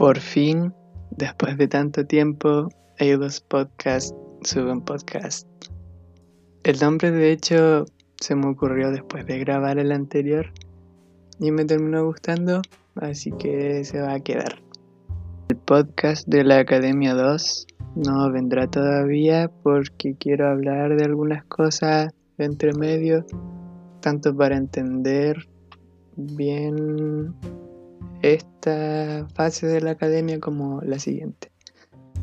Por fin, después de tanto tiempo, Eidos Podcast sube un podcast. El nombre de hecho se me ocurrió después de grabar el anterior y me terminó gustando, así que se va a quedar. El podcast de la Academia 2 no vendrá todavía porque quiero hablar de algunas cosas entre medio, tanto para entender bien esta fase de la academia como la siguiente.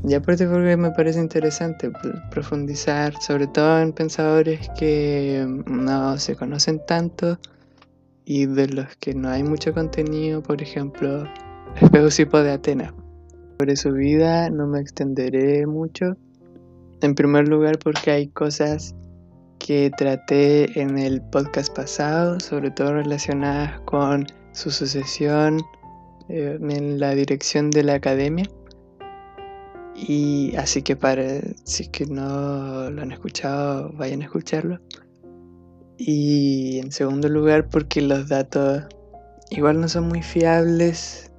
Y aparte porque me parece interesante profundizar sobre todo en pensadores que no se conocen tanto y de los que no hay mucho contenido, por ejemplo, Espeusipo de Atenas. Sobre su vida no me extenderé mucho. En primer lugar porque hay cosas que traté en el podcast pasado, sobre todo relacionadas con su sucesión en la dirección de la academia. Y así que para, si que no lo han escuchado, vayan a escucharlo. Y en segundo lugar, porque los datos igual no son muy fiables,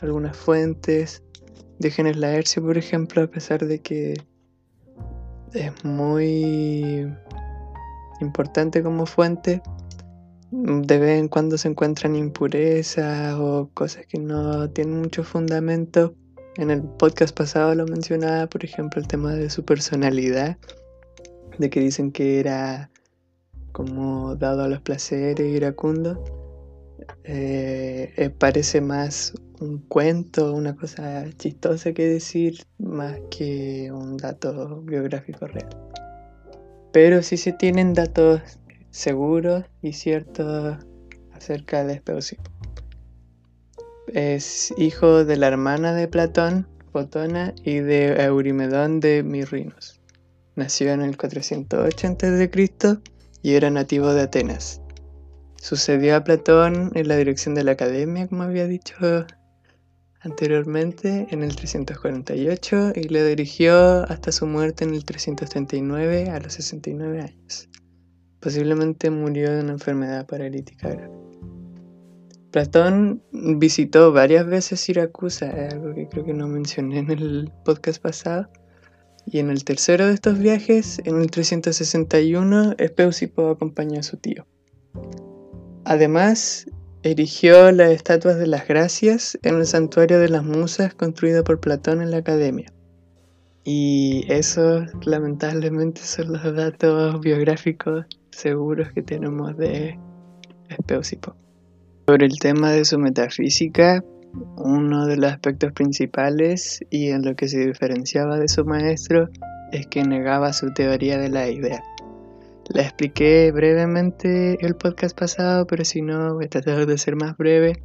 algunas fuentes. Dejen el Laercio, por ejemplo, a pesar de que es muy importante como fuente, de vez en cuando se encuentran impurezas o cosas que no tienen mucho fundamento. En el podcast pasado lo mencionaba, por ejemplo, el tema de su personalidad, de que dicen que era como dado a los placeres iracundo. Eh, eh, parece más un cuento, una cosa chistosa que decir, más que un dato biográfico real. Pero sí se tienen datos seguros y ciertos acerca de Espeusipo. Es hijo de la hermana de Platón, Fotona, y de Eurimedón de Mirrinos. Nació en el 408 a.C. y era nativo de Atenas. Sucedió a Platón en la dirección de la academia, como había dicho anteriormente, en el 348 y le dirigió hasta su muerte en el 339 a los 69 años. Posiblemente murió de una enfermedad paralítica. Platón visitó varias veces Siracusa, algo que creo que no mencioné en el podcast pasado. Y en el tercero de estos viajes, en el 361, Espeusipo acompañó a su tío. Además, erigió las estatuas de las gracias en el santuario de las musas construido por Platón en la academia. Y eso, lamentablemente, son los datos biográficos seguros que tenemos de Espeusipo. Sobre el tema de su metafísica, uno de los aspectos principales y en lo que se diferenciaba de su maestro es que negaba su teoría de la idea. La expliqué brevemente el podcast pasado, pero si no, voy a tratar de ser más breve.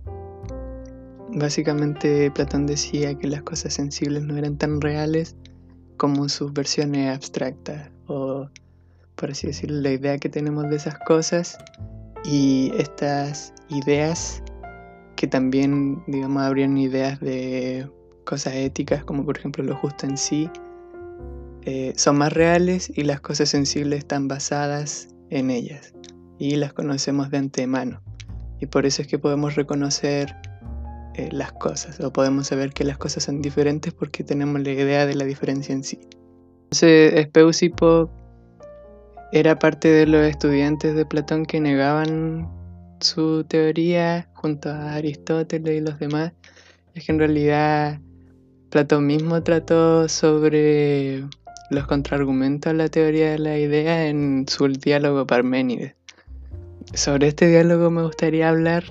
Básicamente Platón decía que las cosas sensibles no eran tan reales como sus versiones abstractas o por así decirlo, la idea que tenemos de esas cosas y estas ideas que también, digamos, habrían ideas de cosas éticas, como por ejemplo lo justo en sí, eh, son más reales y las cosas sensibles están basadas en ellas y las conocemos de antemano. Y por eso es que podemos reconocer eh, las cosas o podemos saber que las cosas son diferentes porque tenemos la idea de la diferencia en sí. Entonces, era parte de los estudiantes de Platón que negaban su teoría junto a Aristóteles y los demás. Es que en realidad Platón mismo trató sobre los contraargumentos a la teoría de la idea en su diálogo Parménides. Sobre este diálogo me gustaría hablar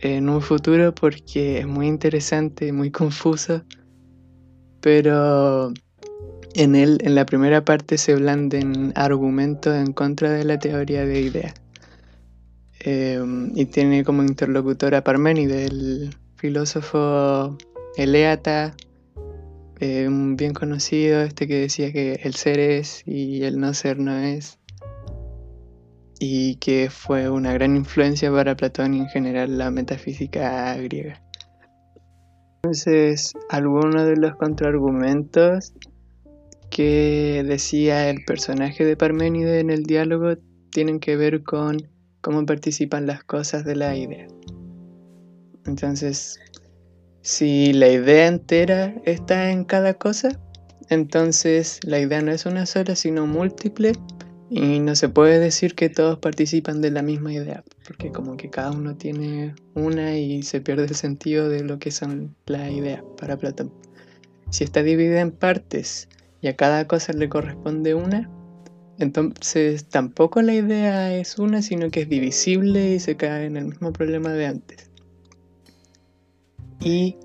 en un futuro porque es muy interesante, muy confuso, pero en él, en la primera parte, se blanden argumentos en contra de la teoría de ideas. Em, y tiene como interlocutor a Parménides, el filósofo eleata, eh, bien conocido, este que decía que el ser es y el no ser no es, y que fue una gran influencia para Platón y en general la metafísica griega. Entonces, algunos de los contraargumentos que decía el personaje de Parménides en el diálogo tienen que ver con cómo participan las cosas de la idea. Entonces, Si la idea entera está en cada cosa, entonces la idea no es una sola, sino múltiple y no se puede decir que todos participan de la misma idea, porque como que cada uno tiene una y se pierde el sentido de lo que son las ideas para Platón. Si está dividida en partes y a cada cosa le corresponde una, entonces tampoco la idea es una, sino que es divisible y se cae en el mismo problema de antes. Y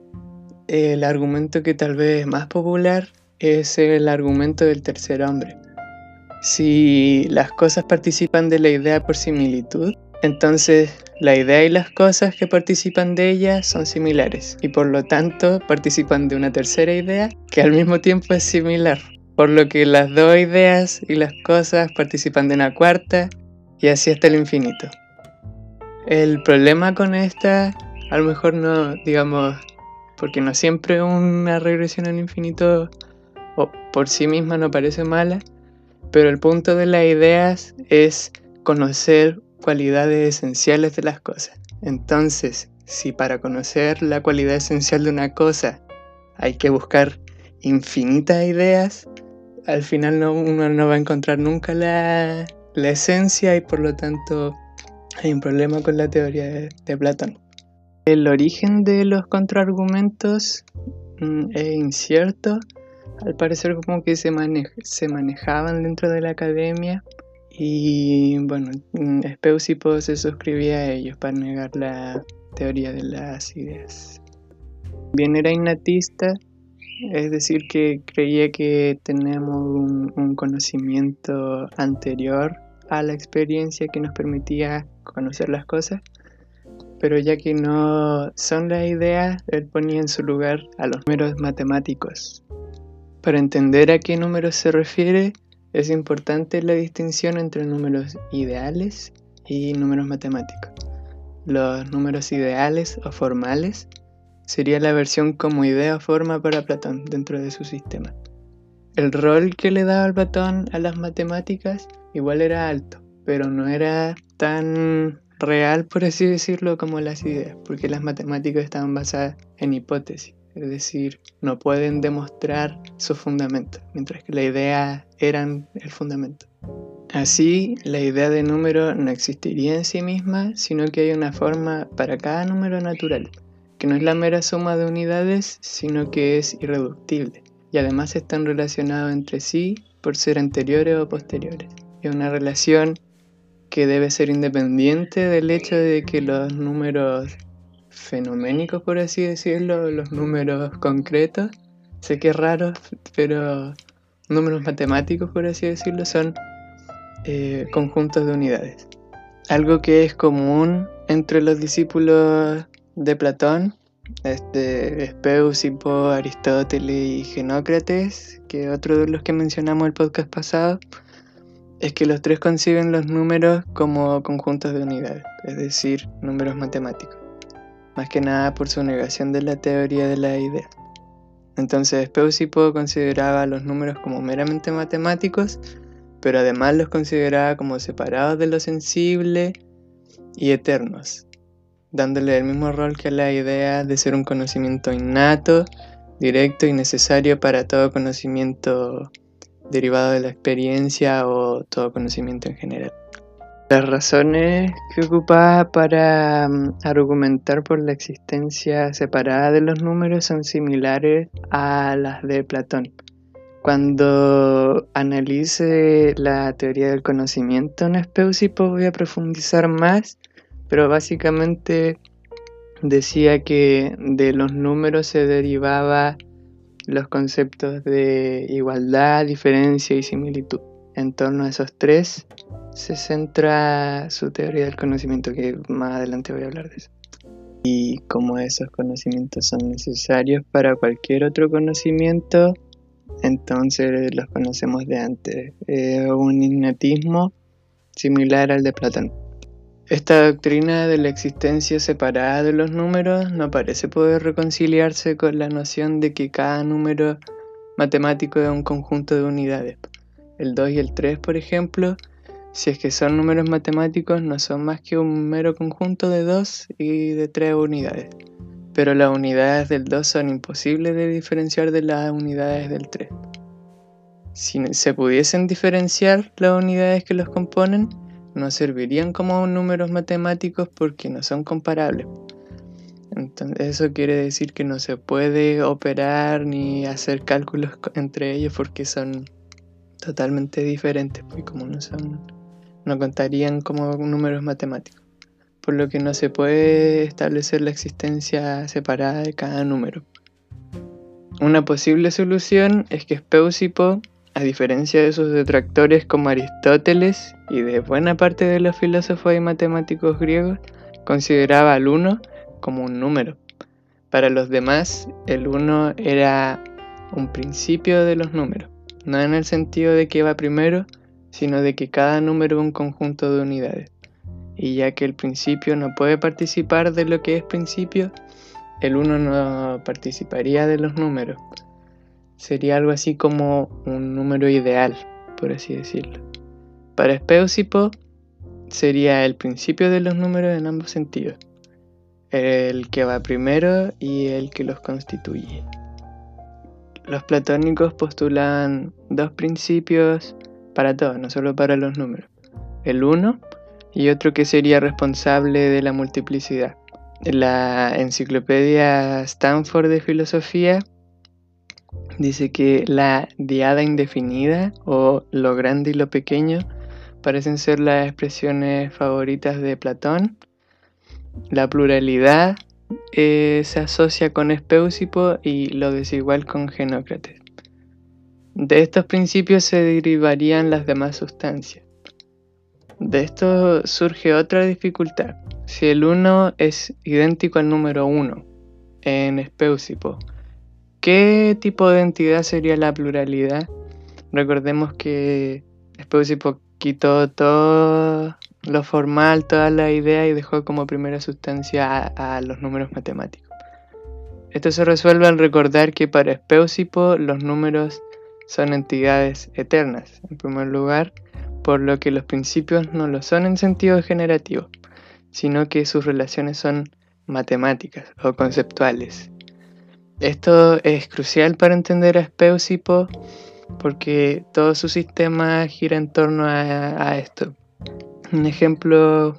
el argumento que tal vez es más popular es el argumento del tercer hombre si las cosas participan de la idea por similitud, entonces la idea y las cosas que participan de ella son similares y por lo tanto participan de una tercera idea que al mismo tiempo es similar. Por lo que las dos ideas y las cosas participan de una cuarta y así hasta el infinito. El problema con esta, a lo mejor no, digamos, porque no siempre una regresión al infinito o por sí misma no parece mala, pero el punto de las ideas es conocer cualidades esenciales de las cosas. Entonces, si para conocer la cualidad esencial de una cosa hay que buscar infinitas ideas, al final no, uno no va a encontrar nunca la, esencia y por lo tanto hay un problema con la teoría de, Platón. El origen de los contraargumentos mm, es incierto al parecer como que se, se manejaban dentro de la academia y bueno, Speusipo se suscribía a ellos para negar la teoría de las ideas. Bien era innatista, es decir, que creía que tenemos un, conocimiento anterior a la experiencia que nos permitía conocer las cosas, pero ya que no son las ideas, él ponía en su lugar a los números matemáticos, para entender a qué número se refiere, es importante la distinción entre números ideales y números matemáticos. Los números ideales o formales sería la versión como idea o forma para Platón dentro de su sistema. El rol que le daba Platón a las matemáticas igual era alto, pero no era tan real, por así decirlo, como las ideas, porque las matemáticas estaban basadas en hipótesis es decir, no pueden demostrar su fundamento, mientras que la idea eran el fundamento. Así, la idea de número no existiría en sí misma, sino que hay una forma para cada número natural, que no es la mera suma de unidades, sino que es irreductible, y además están relacionados entre sí por ser anteriores o posteriores. Es una relación que debe ser independiente del hecho de que los números fenoménicos, por así decirlo, los números concretos. Sé que es raro, pero números matemáticos, por así decirlo, son eh, conjuntos de unidades. Algo que es común entre los discípulos de Platón, este, Espeusipo, Aristóteles y Genócrates, que otro de los que mencionamos el podcast pasado, es que los tres conciben los números como conjuntos de unidades, es decir, números matemáticos más que nada por su negación de la teoría de la idea. Entonces Speusipo consideraba los números como meramente matemáticos, pero además los consideraba como separados de lo sensible y eternos, dándole el mismo rol que la idea de ser un conocimiento innato, directo y necesario para todo conocimiento derivado de la experiencia o todo conocimiento en general. Las razones que ocupaba para mm, argumentar por la existencia separada de los números son similares a las de Platón. Cuando analice la teoría del conocimiento en Speusipo voy a profundizar más, pero básicamente decía que de los números se derivaba los conceptos de igualdad, diferencia y similitud. En torno a esos tres se centra su teoría del conocimiento, que más adelante voy a hablar de eso. Y como esos conocimientos son necesarios para cualquier otro conocimiento, entonces los conocemos de antes. Es un innatismo similar al de Platón. Esta doctrina de la existencia separada de los números no parece poder reconciliarse con la noción de que cada número matemático es un conjunto de unidades. El 2 y el 3, por ejemplo, si es que son números matemáticos, no son más que un mero conjunto de dos y de tres unidades. pero las unidades del 2 son imposibles de diferenciar de las unidades del 3. Si se pudiesen diferenciar las unidades que los componen, no servirían como números matemáticos porque no son comparables. Entonces, eso quiere decir que no se puede operar ni hacer cálculos entre ellos porque son totalmente diferentes, pues como no son, no contarían como números matemáticos por lo que no se puede establecer la existencia separada de cada número. Una posible solución es que Speusipo, a diferencia de sus detractores como Aristóteles y de buena parte de los filósofos y matemáticos griegos, consideraba al 1 como un número. Para los demás, el 1 era un principio de los números, no en el sentido de que va primero, sino de que cada número es un conjunto de unidades y ya que el principio no puede participar de lo que es principio, el 1 no participaría de los números. Sería algo así como un número ideal, por así decirlo. Para Speusipo sería el principio de los números en ambos sentidos, el que va primero y el que los constituye. Los platónicos postulaban dos principios para todos, no solo para los números. El 1 y otro que sería responsable de la multiplicidad. La enciclopedia Stanford de Filosofía dice que la diada indefinida o lo grande y lo pequeño parecen ser las expresiones favoritas de Platón. La pluralidad eh, se asocia con Espeusipo y lo desigual con Genócrates. De estos principios se derivarían las demás sustancias. De esto surge otra dificultad. Si el 1 es idéntico al número 1 en Espeusipo, ¿qué tipo de entidad sería la pluralidad? Recordemos que Espeusipo quitó todo lo formal, toda la idea y dejó como primera sustancia a, los números matemáticos. Esto se resuelve al recordar que para Espeusipo los números son entidades eternas. En primer lugar, por lo que los principios no lo son en sentido generativo, sino que sus relaciones son matemáticas o conceptuales. Esto es crucial para entender a Speusipo porque todo su sistema gira en torno a, esto. Un ejemplo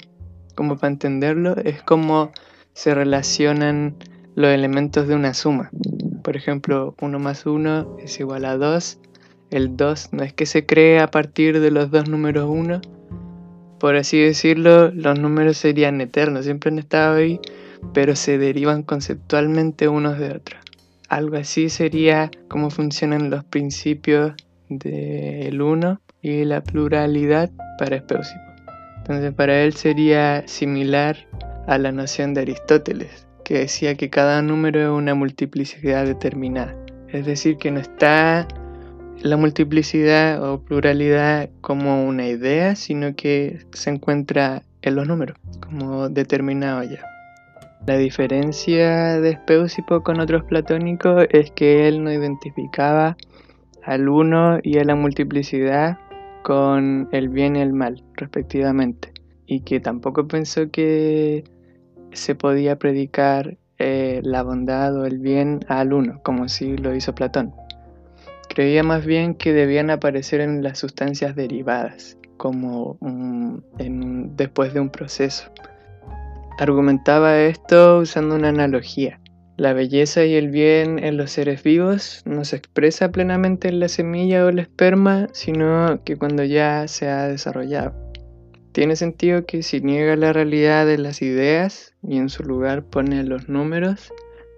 como para entenderlo es cómo se relacionan los elementos de una suma. Por ejemplo, 1 más 1 es igual a 2 el 2 no es que se cree a partir de los dos números 1. Por así decirlo, los números serían eternos, siempre han estado ahí, pero se derivan conceptualmente unos de otros. Algo así sería cómo funcionan los principios del 1 y la pluralidad para Espeusipo. Entonces para él sería similar a la noción de Aristóteles, que decía que cada número es una multiplicidad determinada. Es decir, que no está la multiplicidad o pluralidad como una idea, sino que se encuentra en los números, como determinado ya. La diferencia de Speusipo con otros platónicos es que él no identificaba al uno y a la multiplicidad con el bien y el mal, respectivamente, y que tampoco pensó que se podía predicar eh, la bondad o el bien al uno, como si lo hizo Platón. Creía más bien que debían aparecer en las sustancias derivadas, como después de un proceso. Argumentaba esto usando una analogía. La belleza y el bien en los seres vivos no se expresa plenamente en la semilla o el esperma, sino que cuando ya se ha desarrollado. Tiene sentido que si niega la realidad de las ideas y en su lugar pone los números,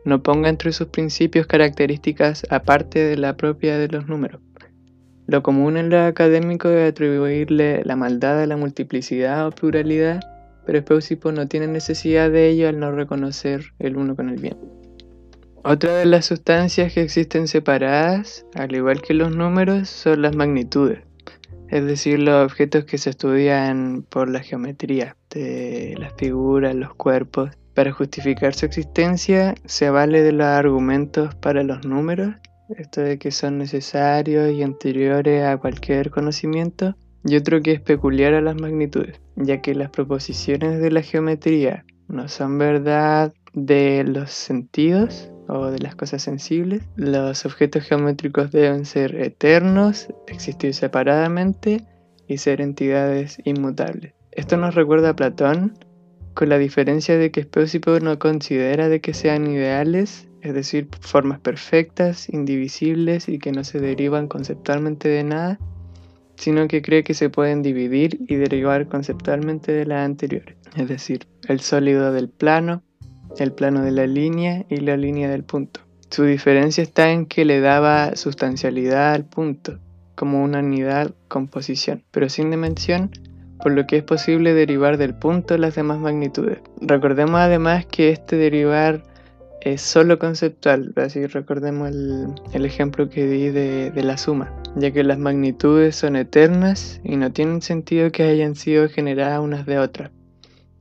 no ponga entre sus principios características aparte de la propia de los números. Lo común en lo académico es atribuirle la maldad a la multiplicidad o pluralidad, pero Speusipo no tiene necesidad de ello al no reconocer el uno con el bien. Otra de las sustancias que existen separadas, al igual que los números, son las magnitudes, es decir, los objetos que se estudian por la geometría de las figuras, los cuerpos, para justificar su existencia se vale de los argumentos para los números, esto de que son necesarios y anteriores a cualquier conocimiento, y otro que es peculiar a las magnitudes, ya que las proposiciones de la geometría no son verdad de los sentidos o de las cosas sensibles, los objetos geométricos deben ser eternos, existir separadamente y ser entidades inmutables. Esto nos recuerda a Platón, con la diferencia de que Speusipo no considera de que sean ideales, es decir, formas perfectas, indivisibles y que no se derivan conceptualmente de nada, sino que cree que se pueden dividir y derivar conceptualmente de las anteriores, es decir, el sólido del plano, el plano de la línea y la línea del punto. Su diferencia está en que le daba sustancialidad al punto, como una unidad composición, pero sin dimensión, por lo que es posible derivar del punto las demás magnitudes. Recordemos además que este derivar es solo conceptual, así recordemos el, ejemplo que di de, la suma, ya que las magnitudes son eternas y no tienen sentido que hayan sido generadas unas de otras.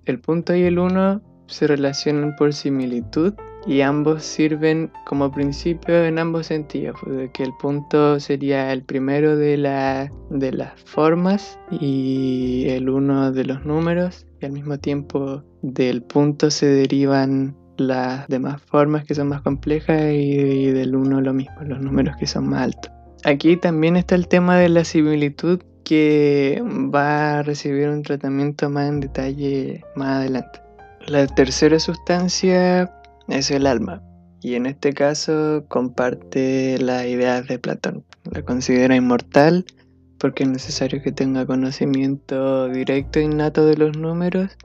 El punto y el uno se relacionan por similitud y ambos sirven como principio en ambos sentidos, de que el punto sería el primero de, la, de las formas y el uno de los números y al mismo tiempo del punto se derivan las demás formas que son más complejas y, del uno lo mismo, los números que son más altos. Aquí también está el tema de la similitud que va a recibir un tratamiento más en detalle más adelante. La tercera sustancia es el alma, y en este caso comparte las ideas de Platón. La considera inmortal porque es necesario que tenga conocimiento directo e innato de los números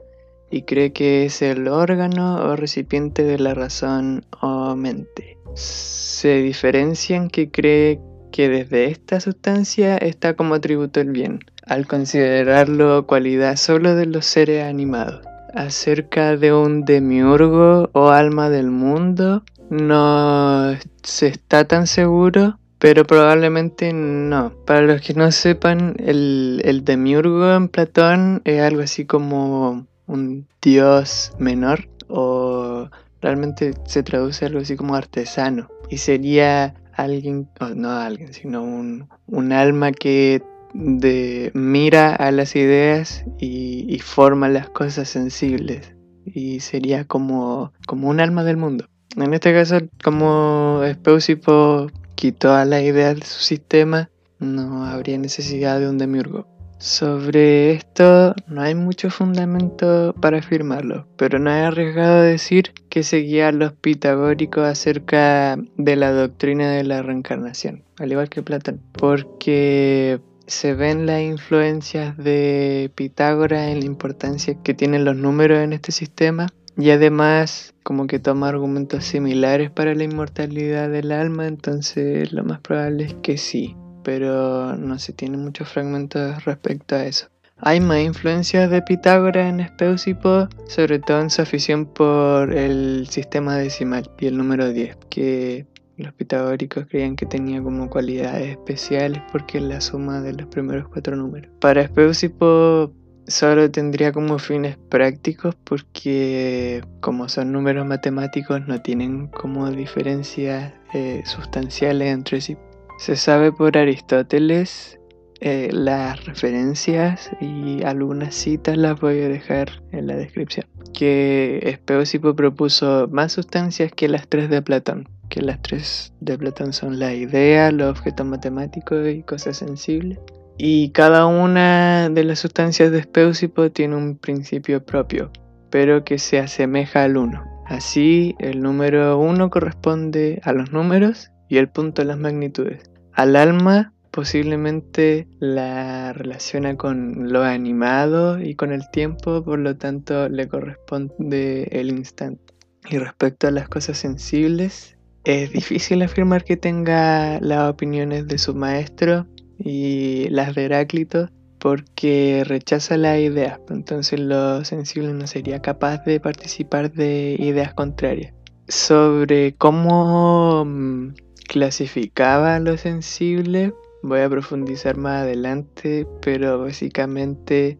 y cree que es el órgano o recipiente de la razón o mente. Se diferencian que cree que desde esta sustancia está como atributo el bien, al considerarlo cualidad solo de los seres animados acerca de un demiurgo o alma del mundo no se está tan seguro, pero probablemente no. Para los que no sepan, el, el demiurgo en Platón es algo así como un dios menor o realmente se traduce algo así como artesano y sería alguien, no alguien, sino un, un alma que de mira a las ideas y, forma las cosas sensibles y sería como, como un alma del mundo. En este caso, como Speusipo quitó a la idea de su sistema, no habría necesidad de un demiurgo. Sobre esto no hay mucho fundamento para afirmarlo, pero no es arriesgado decir que seguía a los pitagóricos acerca de la doctrina de la reencarnación, al igual que Platón, porque se ven las influencias de Pitágoras en la importancia que tienen los números en este sistema y además como que toma argumentos similares para la inmortalidad del alma, entonces lo más probable es que sí, pero no se tiene muchos fragmentos respecto a eso. Hay más influencias de Pitágoras en Espeusipo, sobre todo en su afición por el sistema decimal y el número 10, que los pitagóricos creían que tenía como cualidades especiales porque es la suma de los primeros cuatro números. Para Speusipo solo tendría como fines prácticos porque como son números matemáticos no tienen como diferencias eh, sustanciales entre sí. Se sabe por Aristóteles eh, las referencias y algunas citas las voy a dejar en la descripción. Que Espeusipo propuso más sustancias que las tres de Platón, que las tres de Platón son la idea, los objetos matemáticos y cosas sensibles. Y cada una de las sustancias de Speusipo tiene un principio propio, pero que se asemeja al uno. Así, el número uno corresponde a los números y el punto a las magnitudes. Al alma posiblemente la relaciona con lo animado y con el tiempo, por lo tanto le corresponde el instante. Y respecto a las cosas sensibles, es difícil afirmar que tenga las opiniones de su maestro y las de Heráclito porque rechaza las ideas, entonces lo sensible no sería capaz de participar de ideas contrarias. Sobre cómo mm, clasificaba lo sensible, voy a profundizar más adelante, pero básicamente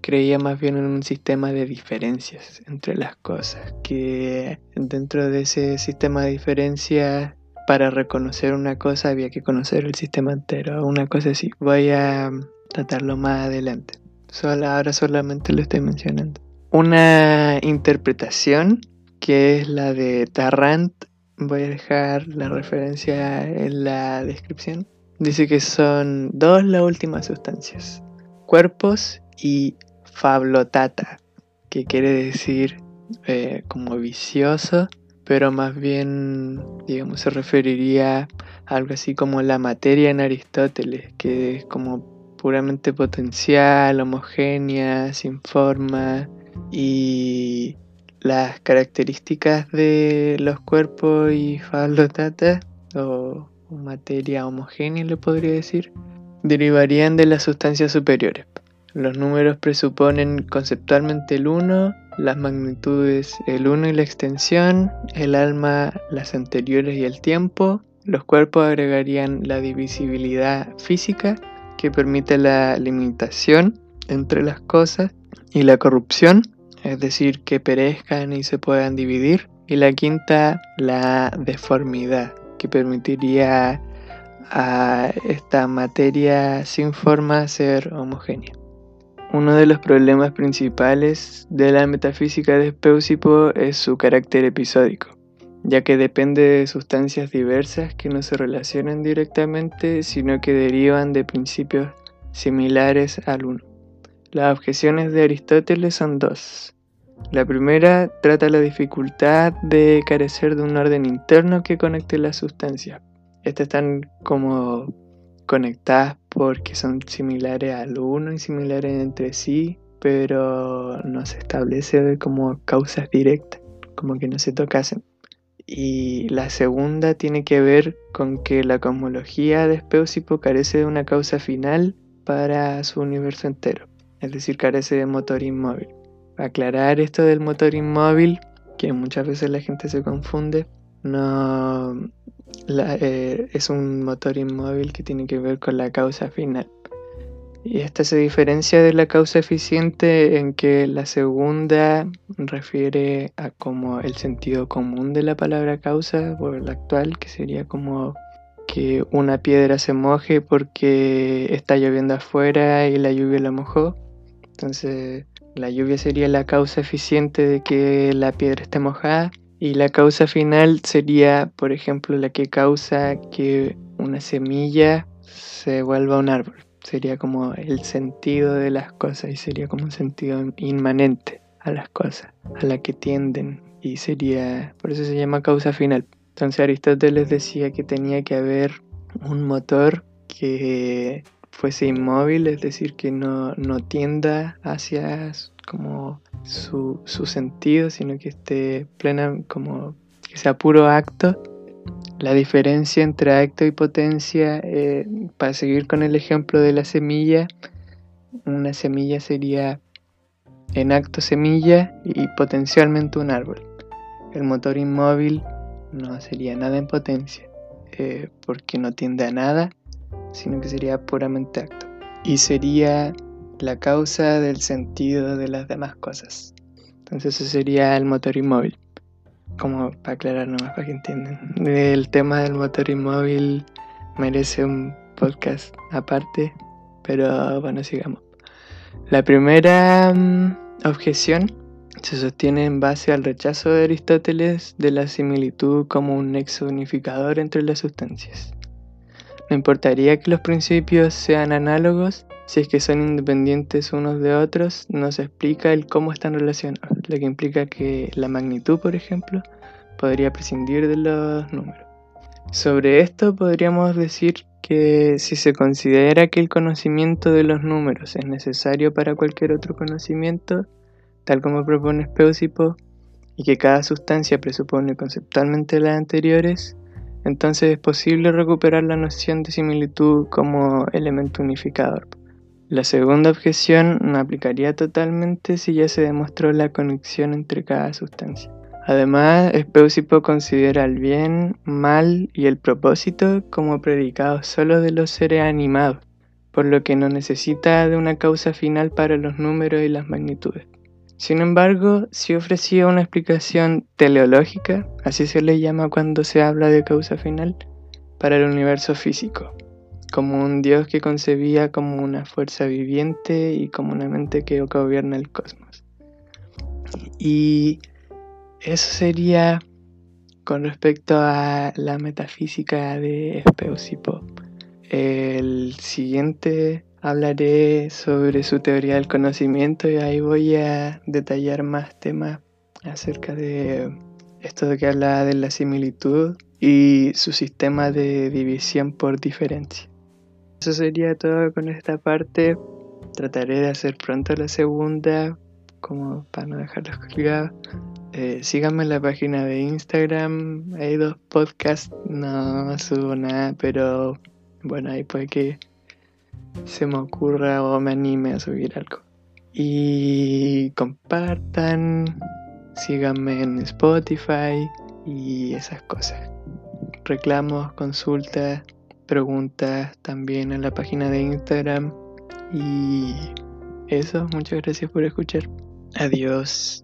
creía más bien en un sistema de diferencias entre las cosas, que dentro de ese sistema de diferencias para reconocer una cosa había que conocer el sistema entero, una cosa así. Voy a tratarlo más adelante. Solo, ahora solamente lo estoy mencionando. Una interpretación que es la de Tarrant. Voy a dejar la referencia en la descripción. Dice que son dos las últimas sustancias, cuerpos y fablotata, que quiere decir eh, como vicioso, pero más bien, digamos, se referiría a algo así como la materia en Aristóteles, que es como puramente potencial, homogénea, sin forma, y las características de los cuerpos y fablotata, o materia homogénea le podría decir, derivarían de las sustancias superiores. Los números presuponen conceptualmente el 1, las magnitudes el 1 y la extensión, el alma las anteriores y el tiempo, los cuerpos agregarían la divisibilidad física que permite la limitación entre las cosas y la corrupción, es decir, que perezcan y se puedan dividir, y la quinta, la deformidad, que permitiría a esta materia sin forma ser homogénea. Uno de los problemas principales de la metafísica de Speusipo es su carácter episódico, ya que depende de sustancias diversas que no se relacionan directamente, sino que derivan de principios similares al uno. Las objeciones de Aristóteles son dos. La primera trata la dificultad de carecer de un orden interno que conecte las sustancias. Estas están como conectadas porque son similares al uno y similares entre sí, pero no se establece como causas directas, como que no se tocasen. Y la segunda tiene que ver con que la cosmología de Speusipo carece de una causa final para su universo entero, es decir, carece de motor inmóvil aclarar esto del motor inmóvil, que muchas veces la gente se confunde. No eh, es un motor inmóvil que tiene que ver con la causa final. Y esta se diferencia de la causa eficiente en que la segunda refiere a como el sentido común de la palabra causa, por la actual, que sería como que una piedra se moje porque está lloviendo afuera y la lluvia la mojó. Entonces, la lluvia sería la causa eficiente de que la piedra esté mojada y la causa final sería, por ejemplo, la que causa que una semilla se vuelva un árbol. Sería como el sentido de las cosas y sería como un sentido inmanente a las cosas, a la que tienden y sería, por eso se llama causa final. Entonces Aristóteles decía que tenía que haber un motor que fuese inmóvil, es decir, que no, tienda hacia como su, sentido, sino que esté plena, como que sea puro acto. La diferencia entre acto y potencia, eh, para seguir con el ejemplo de la semilla, una semilla sería en acto semilla y potencialmente un árbol. El motor inmóvil no sería nada en potencia, eh, porque no tiende a nada sino que sería puramente acto. Y sería la causa del sentido de las demás cosas. Entonces eso sería el motor inmóvil. Como para aclarar nomás para que entiendan. El tema del motor inmóvil merece un podcast aparte, pero bueno, sigamos. La primera mm, objeción se sostiene en base al rechazo de Aristóteles de la similitud como un nexo unificador entre las sustancias. No importaría que los principios sean análogos, si es que son independientes unos de otros, no se explica el cómo están relacionados, lo que implica que la magnitud, por ejemplo, podría prescindir de los números. Sobre esto podríamos decir que si se considera que el conocimiento de los números es necesario para cualquier otro conocimiento, tal como propone Speusipo, y que cada sustancia presupone conceptualmente las anteriores, entonces es posible recuperar la noción de similitud como elemento unificador. La segunda objeción no aplicaría totalmente si ya se demostró la conexión entre cada sustancia. Además, Speusipo considera el bien, mal y el propósito como predicados solo de los seres animados, por lo que no necesita de una causa final para los números y las magnitudes. Sin embargo, si ofrecía una explicación teleológica, así se le llama cuando se habla de causa final, para el universo físico, como un Dios que concebía como una fuerza viviente y como una mente que gobierna el cosmos. Y eso sería con respecto a la metafísica de Speusipo. El siguiente hablaré sobre su teoría del conocimiento y ahí voy a detallar más temas acerca de esto de que habla de la similitud y su sistema de división por diferencia. Eso sería todo con esta parte. Trataré de hacer pronto la segunda, como para no dejarlos colgados. Eh, síganme en la página de Instagram, hay dos podcasts, no subo nada, pero bueno, ahí puede que se me ocurra o me anime a subir algo. Y compartan, síganme en Spotify y esas cosas. Reclamos, consultas, preguntas también en la página de Instagram. Y eso, muchas gracias por escuchar. Adiós.